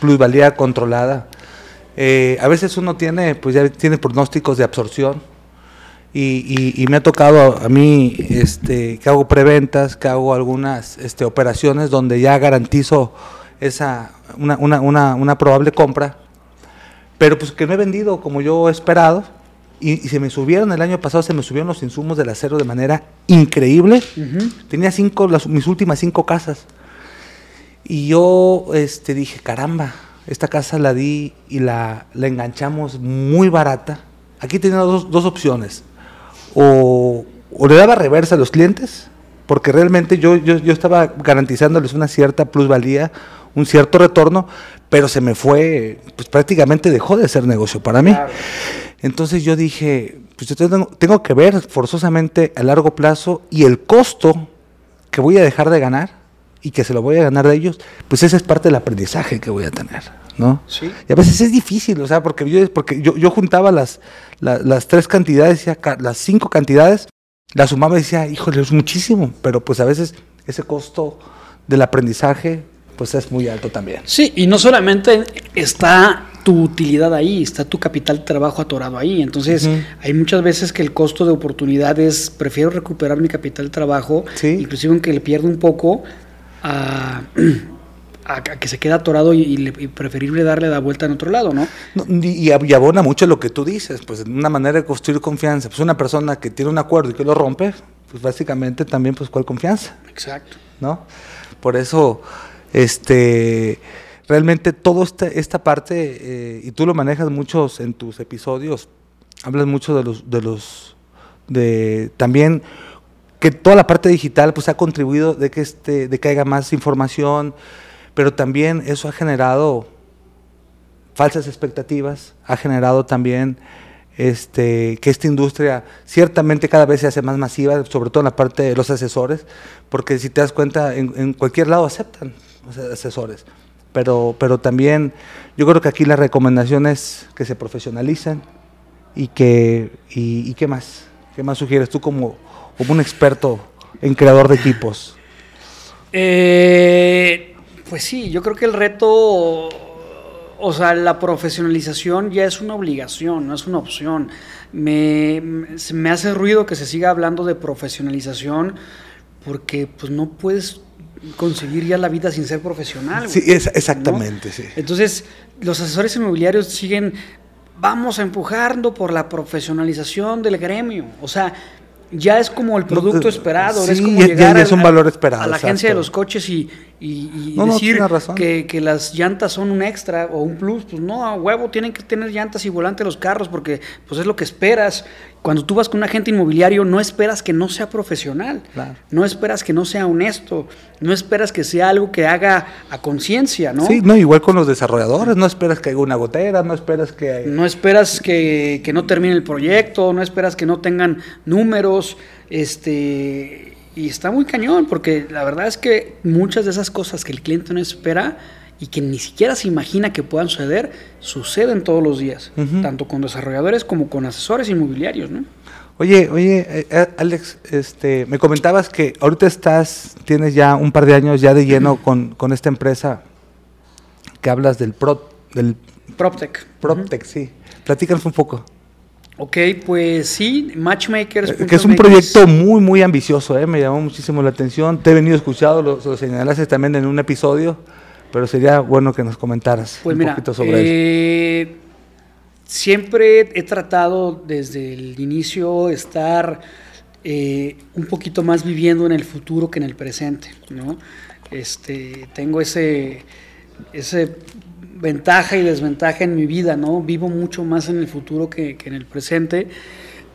plusvalía controlada, eh, a veces uno tiene, pues ya tiene pronósticos de absorción. Y, me ha tocado a, mí este, que hago preventas, que hago algunas este, operaciones donde ya garantizo esa, una, una, una, una probable compra, pero pues que no he vendido como yo he esperado. Y, se me subieron, el año pasado se me subieron los insumos del acero de manera increíble. Tenía cinco, mis últimas cinco casas. Y yo este, dije, caramba, esta casa la di y la, la enganchamos muy barata. Aquí tenía dos, dos opciones. O, o, le daba reversa a los clientes, porque realmente yo, yo, yo estaba garantizándoles una cierta plusvalía, un cierto retorno, pero se me fue, pues prácticamente dejó de ser negocio para mí. Entonces yo dije, pues yo tengo, que ver forzosamente a largo plazo y el costo que voy a dejar de ganar y que se lo voy a ganar de ellos, pues ese es parte del aprendizaje que voy a tener, ¿no? Sí. Y a veces es difícil, o sea, porque yo, porque yo, yo juntaba las, las, tres cantidades, las cinco cantidades, la sumaba y decía, híjole, es muchísimo, pero pues a veces ese costo del aprendizaje, pues es muy alto también. Sí, y no solamente está tu utilidad ahí, está tu capital de trabajo atorado ahí. Entonces, hay muchas veces que el costo de oportunidad es, prefiero recuperar mi capital de trabajo, inclusive aunque le pierdo un poco, <clears throat> a, que se quede atorado y, preferible darle la vuelta en otro lado, ¿no? y, abona mucho lo que tú dices, pues una manera de construir confianza. Pues una persona que tiene un acuerdo y que lo rompe, pues básicamente también, pues, ¿cuál confianza? Exacto. ¿No? Por eso, este realmente toda esta, esta parte, eh, y tú lo manejas muchos en tus episodios, hablas mucho de los, de los, de también que toda la parte digital pues ha contribuido de que este, de que haya más información, pero también eso ha generado falsas expectativas, ha generado también este, que esta industria ciertamente cada vez se hace más masiva, sobre todo en la parte de los asesores, porque si te das cuenta, en, en cualquier lado aceptan los asesores. Pero, pero también yo creo que aquí la recomendación es que se profesionalicen y que, y, qué más, qué más sugieres tú como, como un experto en creador de equipos. Eh, pues sí, yo creo que el reto, o sea, la profesionalización ya es una obligación, no es una opción. Me, me hace ruido que se siga hablando de profesionalización porque pues no puedes conseguir ya la vida sin ser profesional. Sí, es, exactamente, sí. Entonces, los asesores inmobiliarios siguen, vamos empujando por la profesionalización del gremio. O sea, ya es como el producto eh, esperado, es como llegar es un valor esperado, a la agencia de los coches y, decir que, que, las llantas son un extra o un plus, pues no, a huevo tienen que tener llantas y volante los carros porque pues es lo que esperas cuando tú vas con un agente inmobiliario, no esperas que no sea profesional, no esperas que no sea honesto, no esperas que sea algo que haga a conciencia, ¿no? Sí, no, igual con los desarrolladores, no esperas que haya una gotera, no esperas que... No esperas que, que no termine el proyecto, no esperas que no tengan números, este... Y está muy cañón, porque la verdad es que muchas de esas cosas que el cliente no espera, y que ni siquiera se imagina que puedan suceder, suceden todos los días, tanto con desarrolladores como con asesores inmobiliarios, ¿no? Oye, oye, eh, eh, Alex, este, me comentabas que ahorita estás, tienes ya un par de años ya de lleno con, esta empresa que hablas del Pro, del PropTech. PropTech, sí. Platícanos un poco. Ok, pues sí, Matchmakers. Eh, que es un proyecto muy, muy ambicioso, ¿eh? me llamó muchísimo la atención. Te he venido escuchando, lo, lo señalaste también en un episodio. Pero sería bueno que nos comentaras pues un poquito sobre eh, eso. Siempre he tratado desde el inicio estar eh, un poquito más viviendo en el futuro que en el presente, ¿no? Este, tengo ese, ese ventaja y desventaja en mi vida, ¿no? Vivo mucho más en el futuro que, que en el presente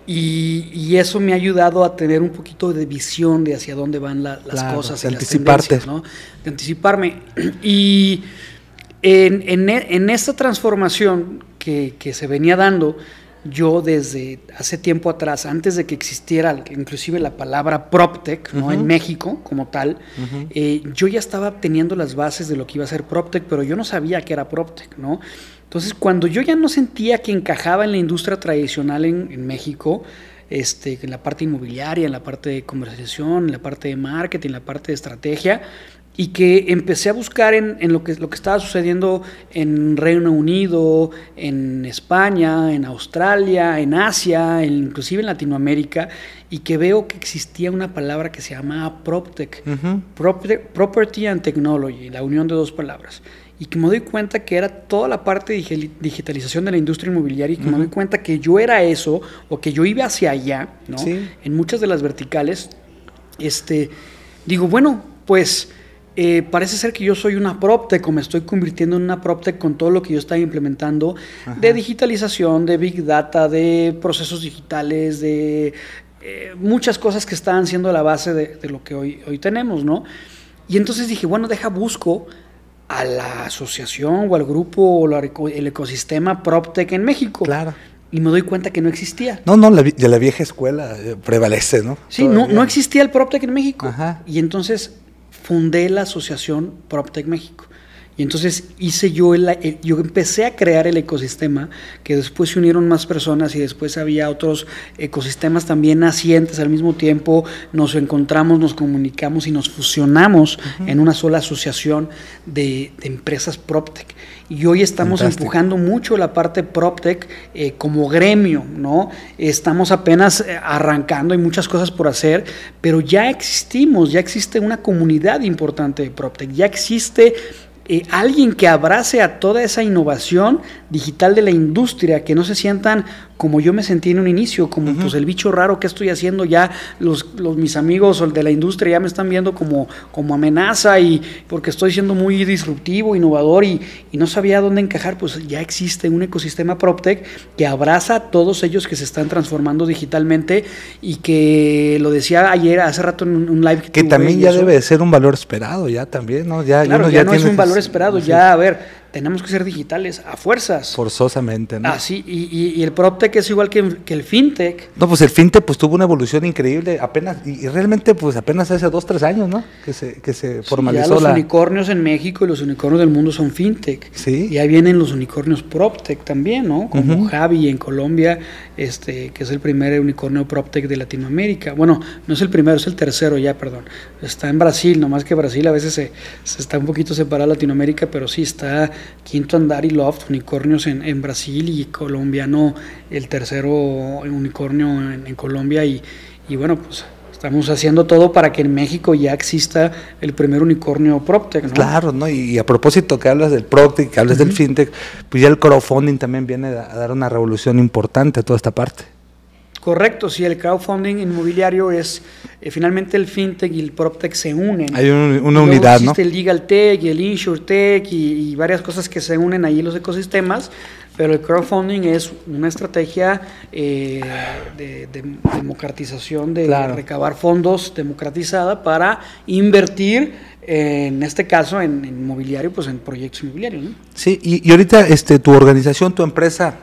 Y, eso me ha ayudado a tener un poquito de visión de hacia dónde van las cosas. De anticiparte. ¿no? De anticiparme. <clears throat> Y en, en, esta transformación que, que, se venía dando, yo desde hace tiempo atrás, antes de que existiera inclusive la palabra PropTech ¿no? en México como tal, eh, yo ya estaba teniendo las bases de lo que iba a ser PropTech, pero yo no sabía que era PropTech, ¿no? Entonces, cuando yo ya no sentía que encajaba en la industria tradicional en, México, este, en la parte inmobiliaria, en la parte de comercialización, en la parte de marketing, en la parte de estrategia, y que empecé a buscar en, lo, que, lo que estaba sucediendo en Reino Unido, en España, en Australia, en Asia, inclusive en Latinoamérica, y que veo que existía una palabra que se llamaba PropTech, Property and Technology, la unión de dos palabras y que me doy cuenta que era toda la parte de digitalización de la industria inmobiliaria y que me doy cuenta que yo era eso o que yo iba hacia allá, ¿no? En muchas de las verticales, este, digo, bueno, pues eh, parece ser que yo soy una PropTech o me estoy convirtiendo en una PropTech con todo lo que yo estaba implementando de digitalización, de Big Data, de procesos digitales, de eh, muchas cosas que estaban siendo la base de, lo que hoy, hoy tenemos, ¿no? Y entonces dije, bueno, deja, busco a la asociación o al grupo o el ecosistema PropTech en México. Claro. Y me doy cuenta que no existía. No, no, de la vieja escuela eh, prevalece, ¿no? Sí, no, no existía el PropTech en México. Ajá. Y entonces fundé la asociación PropTech México. Y entonces hice yo, el, yo empecé a crear el ecosistema, que después se unieron más personas y después había otros ecosistemas también nacientes al mismo tiempo. Nos encontramos, nos comunicamos y nos fusionamos en una sola asociación de, empresas PropTech. Y hoy estamos empujando mucho la parte PropTech eh, como gremio, ¿no? Estamos apenas eh, arrancando, hay muchas cosas por hacer, pero ya existimos, ya existe una comunidad importante de PropTech, ya existe eh, alguien que abrace a toda esa innovación digital de la industria, que no se sientan como yo me sentí en un inicio, como pues el bicho raro que estoy haciendo ya, los, los, mis amigos de la industria ya me están viendo como, como amenaza y porque estoy siendo muy disruptivo, innovador y, y no sabía dónde encajar, pues ya existe un ecosistema PropTech que abraza a todos ellos que se están transformando digitalmente y que lo decía ayer, hace rato en un live. Que, también ya debe ser un valor esperado, ya también, ¿no? Ya, claro, ya, no es un valor esperado, ya, a ver, tenemos que ser digitales a fuerzas. Forzosamente, ¿no? Así, ah, y, y, el PropTech es igual que, que, el FinTech. No, pues el FinTech pues tuvo una evolución increíble, apenas, y, realmente pues apenas hace dos, tres años, ¿no? Que se, que se formalizó sí, ya los unicornios en México y los unicornios del mundo son FinTech. Sí. Y ahí vienen los unicornios PropTech también, ¿no? Como Javi en Colombia, este, que es el primer unicornio PropTech de Latinoamérica. Bueno, no es el primero, es el tercero ya, perdón. Está en Brasil, nomás que Brasil a veces se, se está un poquito separado de Latinoamérica, pero sí está Quinto Andar y Loft, unicornios en, en Brasil y colombiano, el tercero unicornio en, Colombia y, y, bueno, pues estamos haciendo todo para que en México ya exista el primer unicornio PropTech, ¿no? Claro, ¿no? Y, a propósito que hablas del PropTech, que hablas del FinTech, pues ya el crowdfunding también viene a dar una revolución importante a toda esta parte. Correcto, sí, el crowdfunding inmobiliario es eh, finalmente el fintech y el proptech se unen. Hay una unidad, existe el legal tech y el insurtech y, y, varias cosas que se unen ahí en los ecosistemas, pero el crowdfunding es una estrategia eh, de, democratización, de recabar fondos democratizada para invertir en este caso en, inmobiliario, pues en proyectos inmobiliarios. ¿no? Sí, y, y ahorita este, tu organización, tu empresa,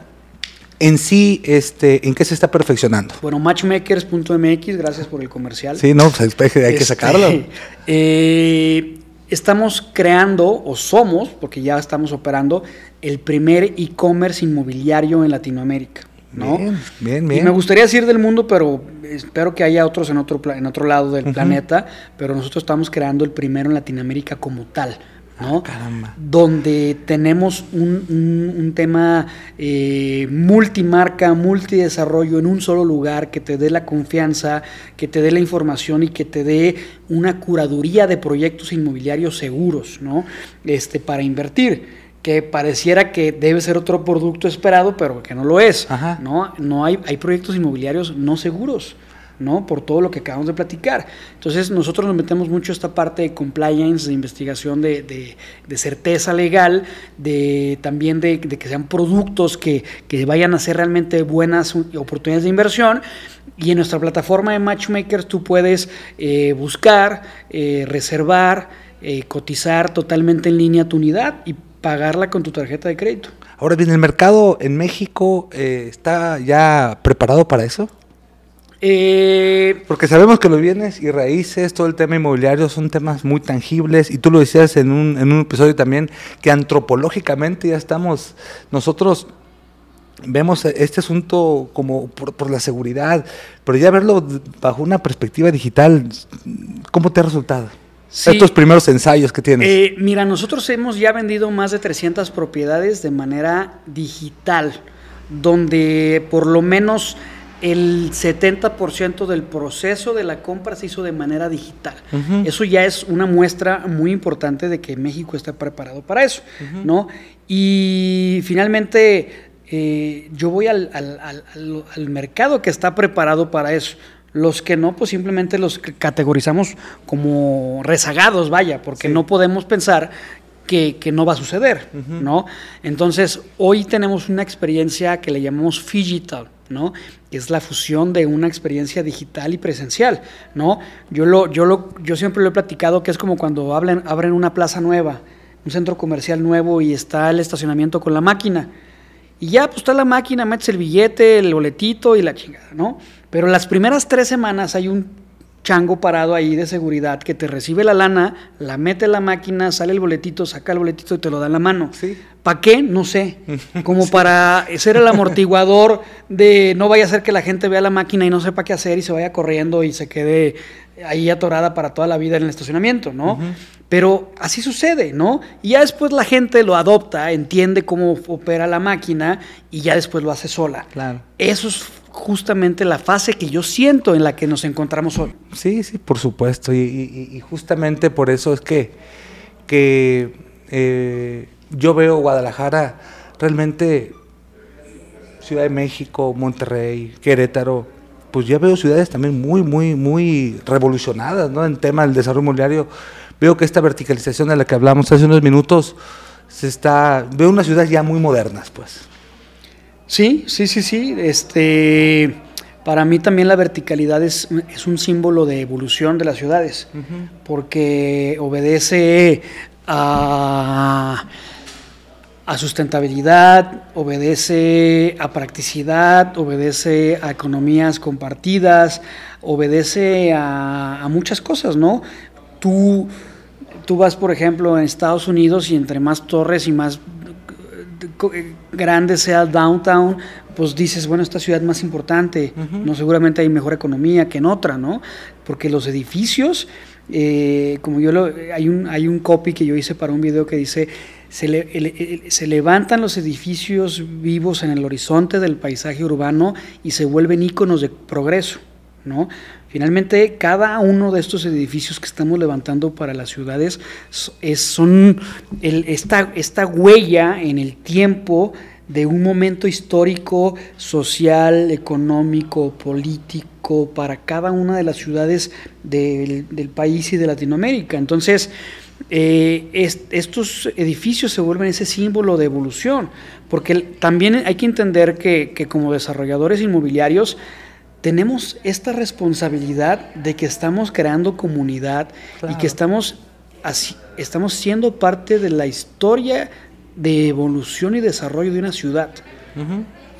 en sí, este, ¿en qué se está perfeccionando? Bueno, matchmakers.mx, gracias por el comercial. Sí, no, pues hay que este, sacarlo. <laughs> Eh, estamos creando, o somos, porque ya estamos operando, el primer e-commerce inmobiliario en Latinoamérica. ¿no? Bien, bien, bien. Y me gustaría decir del mundo, pero espero que haya otros en otro, en otro lado del planeta, pero nosotros estamos creando el primero en Latinoamérica como tal. ¿No? Ah, Donde tenemos un, tema eh, multimarca, multidesarrollo en un solo lugar que te dé la confianza, que te dé la información y que te dé una curaduría de proyectos inmobiliarios seguros, ¿no? Este, para invertir que pareciera que debe ser otro producto esperado, pero que no lo es, ¿no? No hay, hay proyectos inmobiliarios no seguros. ¿No? Por todo lo que acabamos de platicar. Entonces, nosotros nos metemos mucho esta parte de compliance, de investigación de, certeza legal, de también de, que sean productos que, vayan a ser realmente buenas oportunidades de inversión. Y en nuestra plataforma de Matchmakers tú puedes eh, buscar, eh, reservar, eh, cotizar totalmente en línea tu unidad y pagarla con tu tarjeta de crédito. Ahora bien, ¿el mercado en México está ya preparado para eso? Eh, Porque sabemos que los bienes y raíces, todo el tema inmobiliario son temas muy tangibles y tú lo decías en un, en un episodio también, que antropológicamente ya estamos, nosotros vemos este asunto como por, la seguridad, pero ya verlo bajo una perspectiva digital, ¿cómo te ha resultado? Estos primeros ensayos que tienes. Eh, mira, nosotros hemos ya vendido más de 300 propiedades de manera digital, donde por lo menos el 70% del proceso de la compra se hizo de manera digital. Eso ya es una muestra muy importante de que México está preparado para eso, ¿no? Y finalmente eh, yo voy al, mercado que está preparado para eso. Los que no, pues simplemente los categorizamos como rezagados, vaya, porque no podemos pensar que, no va a suceder, ¿no? Entonces, hoy tenemos una experiencia que le llamamos digital, ¿no? Es la fusión de una experiencia digital y presencial, ¿no? Yo, lo, yo, lo, yo siempre lo he platicado que es como cuando abren, abren una plaza nueva, un centro comercial nuevo y está el estacionamiento con la máquina. Y ya, pues está la máquina, metes el billete, el boletito y la chingada, ¿no? Pero las primeras tres semanas hay un chango parado ahí de seguridad que te recibe la lana, la mete en la máquina, sale el boletito, saca el boletito y te lo da en la mano. Sí. ¿Para qué? No sé. <laughs> Como para ser el amortiguador de no vaya a ser que la gente vea la máquina y no sepa qué hacer y se vaya corriendo y se quede ahí atorada para toda la vida en el estacionamiento, ¿no? Pero así sucede, ¿no? Y ya después la gente lo adopta, entiende cómo opera la máquina y ya después lo hace sola. Claro. Eso es justamente la fase que yo siento en la que nos encontramos hoy. Sí, sí, por supuesto. Y, justamente por eso es que, que eh, yo veo Guadalajara realmente, Ciudad de México, Monterrey, Querétaro, pues ya veo ciudades también muy, muy, muy revolucionadas, ¿no? En tema del desarrollo inmobiliario. Veo que esta verticalización de la que hablamos hace unos minutos, se está, veo unas ciudades ya muy modernas, pues. Sí, sí, sí, sí. Este, para mí también la verticalidad es, es un símbolo de evolución de las ciudades, porque obedece a, a, sustentabilidad, obedece a practicidad, obedece a economías compartidas, obedece a, a muchas cosas, ¿no? Tú, tú vas, por ejemplo, en Estados Unidos y entre más torres y más grande sea el downtown, pues dices, bueno, esta ciudad es más importante, no seguramente hay mejor economía que en otra, ¿no? Porque los edificios, eh, como yo lo, hay un hay un copy que yo hice para un video que dice se, se levantan los edificios vivos en el horizonte del paisaje urbano y se vuelven íconos de progreso, ¿no? Finalmente, cada uno de estos edificios que estamos levantando para las ciudades es, son esta, huella en el tiempo de un momento histórico, social, económico, político para cada una de las ciudades del, país y de Latinoamérica. Entonces, eh, estos edificios se vuelven ese símbolo de evolución, porque también hay que entender que como desarrolladores inmobiliarios, tenemos esta responsabilidad de que estamos creando comunidad y que estamos, así, estamos siendo parte de la historia de evolución y desarrollo de una ciudad.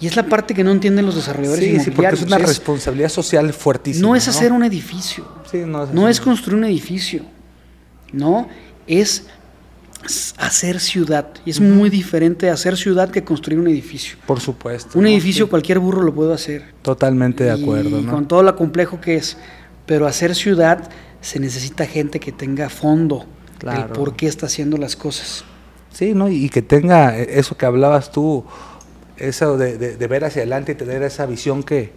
Y es la parte que no entienden los desarrolladores sí, Sí, porque es una responsabilidad social fuertísima. No es hacer un edificio. no, no es construir un edificio. No, es hacer ciudad. Y es muy diferente hacer ciudad que construir un edificio. Por supuesto. Un edificio cualquier burro lo puede hacer. Totalmente de acuerdo. Y con todo lo complejo que es. Pero hacer ciudad se necesita gente que tenga fondo. Claro. por qué está haciendo las cosas. Sí, ¿no? Y que tenga eso que hablabas tú, eso de, de, ver hacia adelante y tener esa visión que,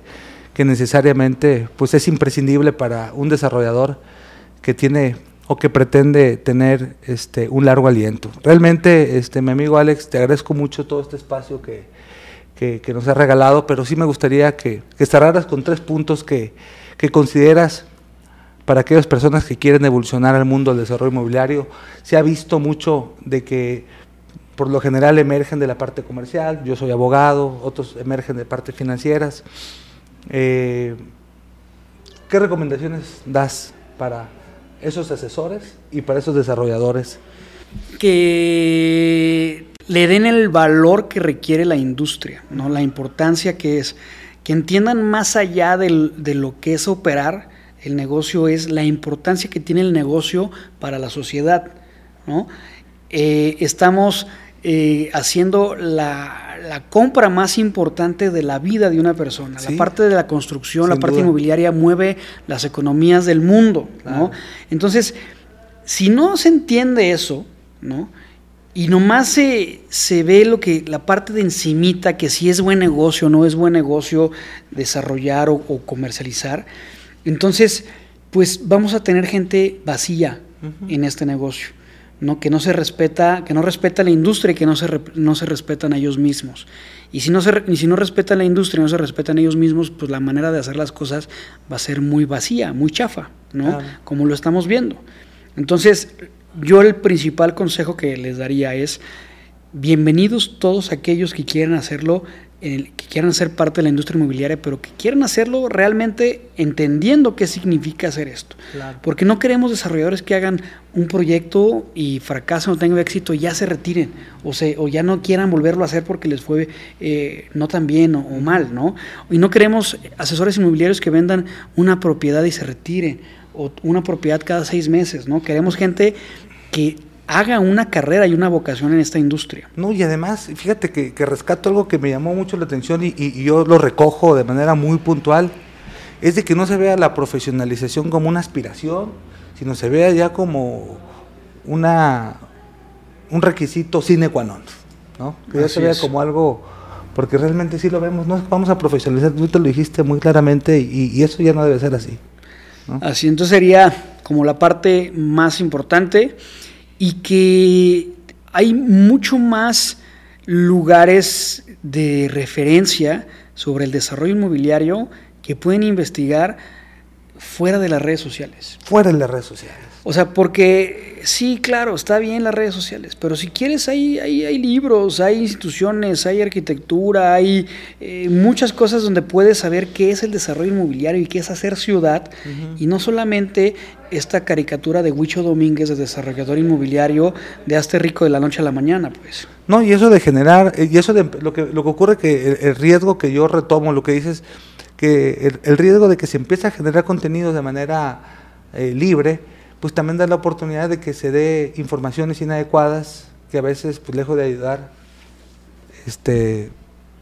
que necesariamente pues es imprescindible para un desarrollador que tiene o que pretende tener este, un largo aliento. Realmente, este, mi amigo Alex, te agradezco mucho todo este espacio que, que, nos has regalado, pero sí me gustaría que, que, cerraras con tres puntos que, que consideras para aquellas personas que quieren evolucionar al mundo del desarrollo inmobiliario? Se ha visto mucho de que por lo general emergen de la parte comercial, yo soy abogado, otros emergen de partes financieras. Eh, ¿Qué recomendaciones das para esos asesores y para esos desarrolladores? Que le den el valor que requiere la industria, ¿no? la importancia que es, que entiendan más allá de lo que es operar el negocio, es la importancia que tiene el negocio para la sociedad. ¿no? Eh, estamos eh, haciendo la, compra más importante de la vida de una persona. La parte de la construcción, la parte inmobiliaria mueve las economías del mundo. ¿no? Entonces, si no se entiende eso, ¿no? y nomás se, se ve lo que la parte de encimita, que si es buen negocio o no es buen negocio desarrollar o, comercializar, entonces, pues vamos a tener gente vacía en este negocio. ¿No? que no se respeta, que no respeta la industria y que no se, no se respetan a ellos mismos. Y si no, se, y si no respetan la industria y no se respetan a ellos mismos, pues la manera de hacer las cosas va a ser muy vacía, muy chafa, ¿no? Como lo estamos viendo. Entonces, yo el principal consejo que les daría es, bienvenidos todos aquellos que quieran hacerlo que quieran ser parte de la industria inmobiliaria, pero que quieran hacerlo realmente entendiendo qué significa hacer esto. Porque no queremos desarrolladores que hagan un proyecto y fracasen o tengan éxito y ya se retiren o, se, o ya no quieran volverlo a hacer porque les fue eh, no tan bien o, o, mal, ¿no? Y no queremos asesores inmobiliarios que vendan una propiedad y se retiren o una propiedad cada seis meses, ¿no? Queremos gente que haga una carrera y una vocación en esta industria. No, y además, fíjate que, rescato algo que me llamó mucho la atención y, yo lo recojo de manera muy puntual, es de que no se vea la profesionalización como una aspiración, sino se vea ya como una un requisito sine qua non, ¿no? Que ya se vea como algo, porque realmente sí lo vemos, no vamos a profesionalizar, tú te lo dijiste muy claramente y, eso ya no debe ser así. Así, entonces sería como la parte más importante y que hay mucho más lugares de referencia sobre el desarrollo inmobiliario que pueden investigar fuera de las redes sociales. Fuera de las redes sociales. O sea, porque sí, claro, está bien las redes sociales, pero si quieres hay, hay, hay libros, hay instituciones, hay arquitectura, hay eh, muchas cosas donde puedes saber qué es el desarrollo inmobiliario y qué es hacer ciudad, y no solamente esta caricatura de Huicho Domínguez, de desarrollador inmobiliario, de hazte rico de la noche a la mañana, pues. No, y eso de generar, eh, y eso de lo que, lo que ocurre que el, riesgo que yo retomo, lo que dices, que el, riesgo de que se empiece a generar contenido de manera eh, libre, pues también da la oportunidad de que se dé informaciones inadecuadas que a veces, pues lejos de ayudar, este,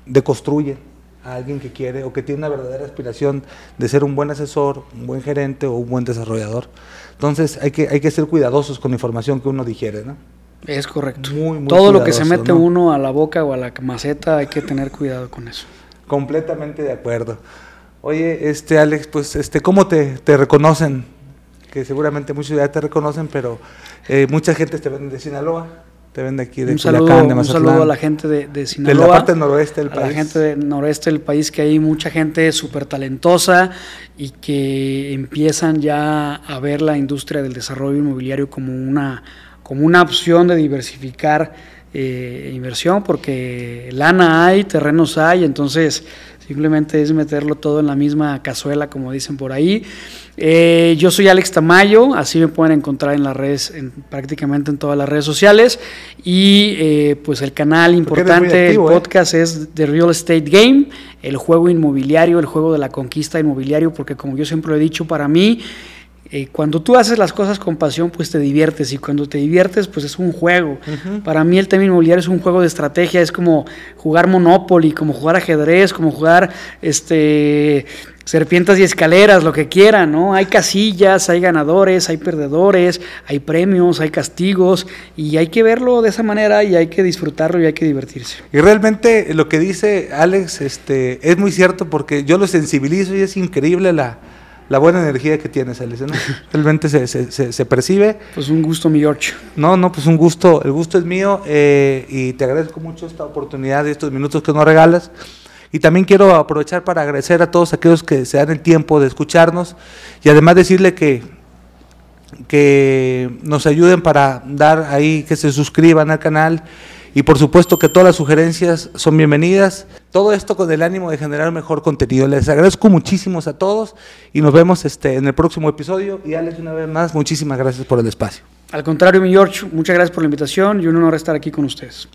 deconstruye a alguien que quiere o que tiene una verdadera aspiración de ser un buen asesor, un buen gerente o un buen desarrollador. Entonces hay que, hay que ser cuidadosos con la información que uno digiere, ¿no? Es correcto. Todo lo que se mete uno a la boca o a la maceta hay que tener cuidado con eso. Completamente de acuerdo. Oye, este Alex, pues este, ¿cómo te, te reconocen que seguramente muchos ya te reconocen, pero eh, mucha gente te ven de Sinaloa, te ven de aquí de un saludo, de Un saludo a la gente de, Sinaloa. De la parte noroeste del país. A la gente del noroeste del país, que hay mucha gente súper talentosa y que empiezan ya a ver la industria del desarrollo inmobiliario como una, como una opción de diversificar eh, inversión, porque lana hay, terrenos hay, entonces simplemente es meterlo todo en la misma cazuela, como dicen por ahí. Eh, yo soy Alex Tamayo, así me pueden encontrar en las redes, en, prácticamente en todas las redes sociales. Y eh, pues el canal importante, el ¿eh? podcast es The Real Estate Game, el juego inmobiliario, el juego de la conquista inmobiliario, porque como yo siempre lo he dicho, para mí cuando tú haces las cosas con pasión, pues te diviertes. Y cuando te diviertes, pues es un juego. Para mí el tema inmobiliario es un juego de estrategia, es como jugar Monopoly, como jugar ajedrez, como jugar este serpientes y escaleras, lo que quieran, ¿no? Hay casillas, hay ganadores, hay perdedores, hay premios, hay castigos, y hay que verlo de esa manera y hay que disfrutarlo y hay que divertirse. Y realmente lo que dice Alex este, es muy cierto porque yo lo sensibilizo y es increíble la, buena energía que tienes, Alex. ¿no? <laughs> Realmente se, se, percibe. Pues un gusto, mi George. No, no, pues un gusto, el gusto es mío eh, y te agradezco mucho esta oportunidad y estos minutos que nos regalas. Y también quiero aprovechar para agradecer a todos aquellos que se dan el tiempo de escucharnos y además decirle que, que nos ayuden para dar ahí, que se suscriban al canal y por supuesto que todas las sugerencias son bienvenidas. Todo esto con el ánimo de generar mejor contenido. Les agradezco muchísimo a todos y nos vemos este, en el próximo episodio. Y Alex, una vez más, muchísimas gracias por el espacio. Al contrario, mi George, muchas gracias por la invitación y un honor estar aquí con ustedes.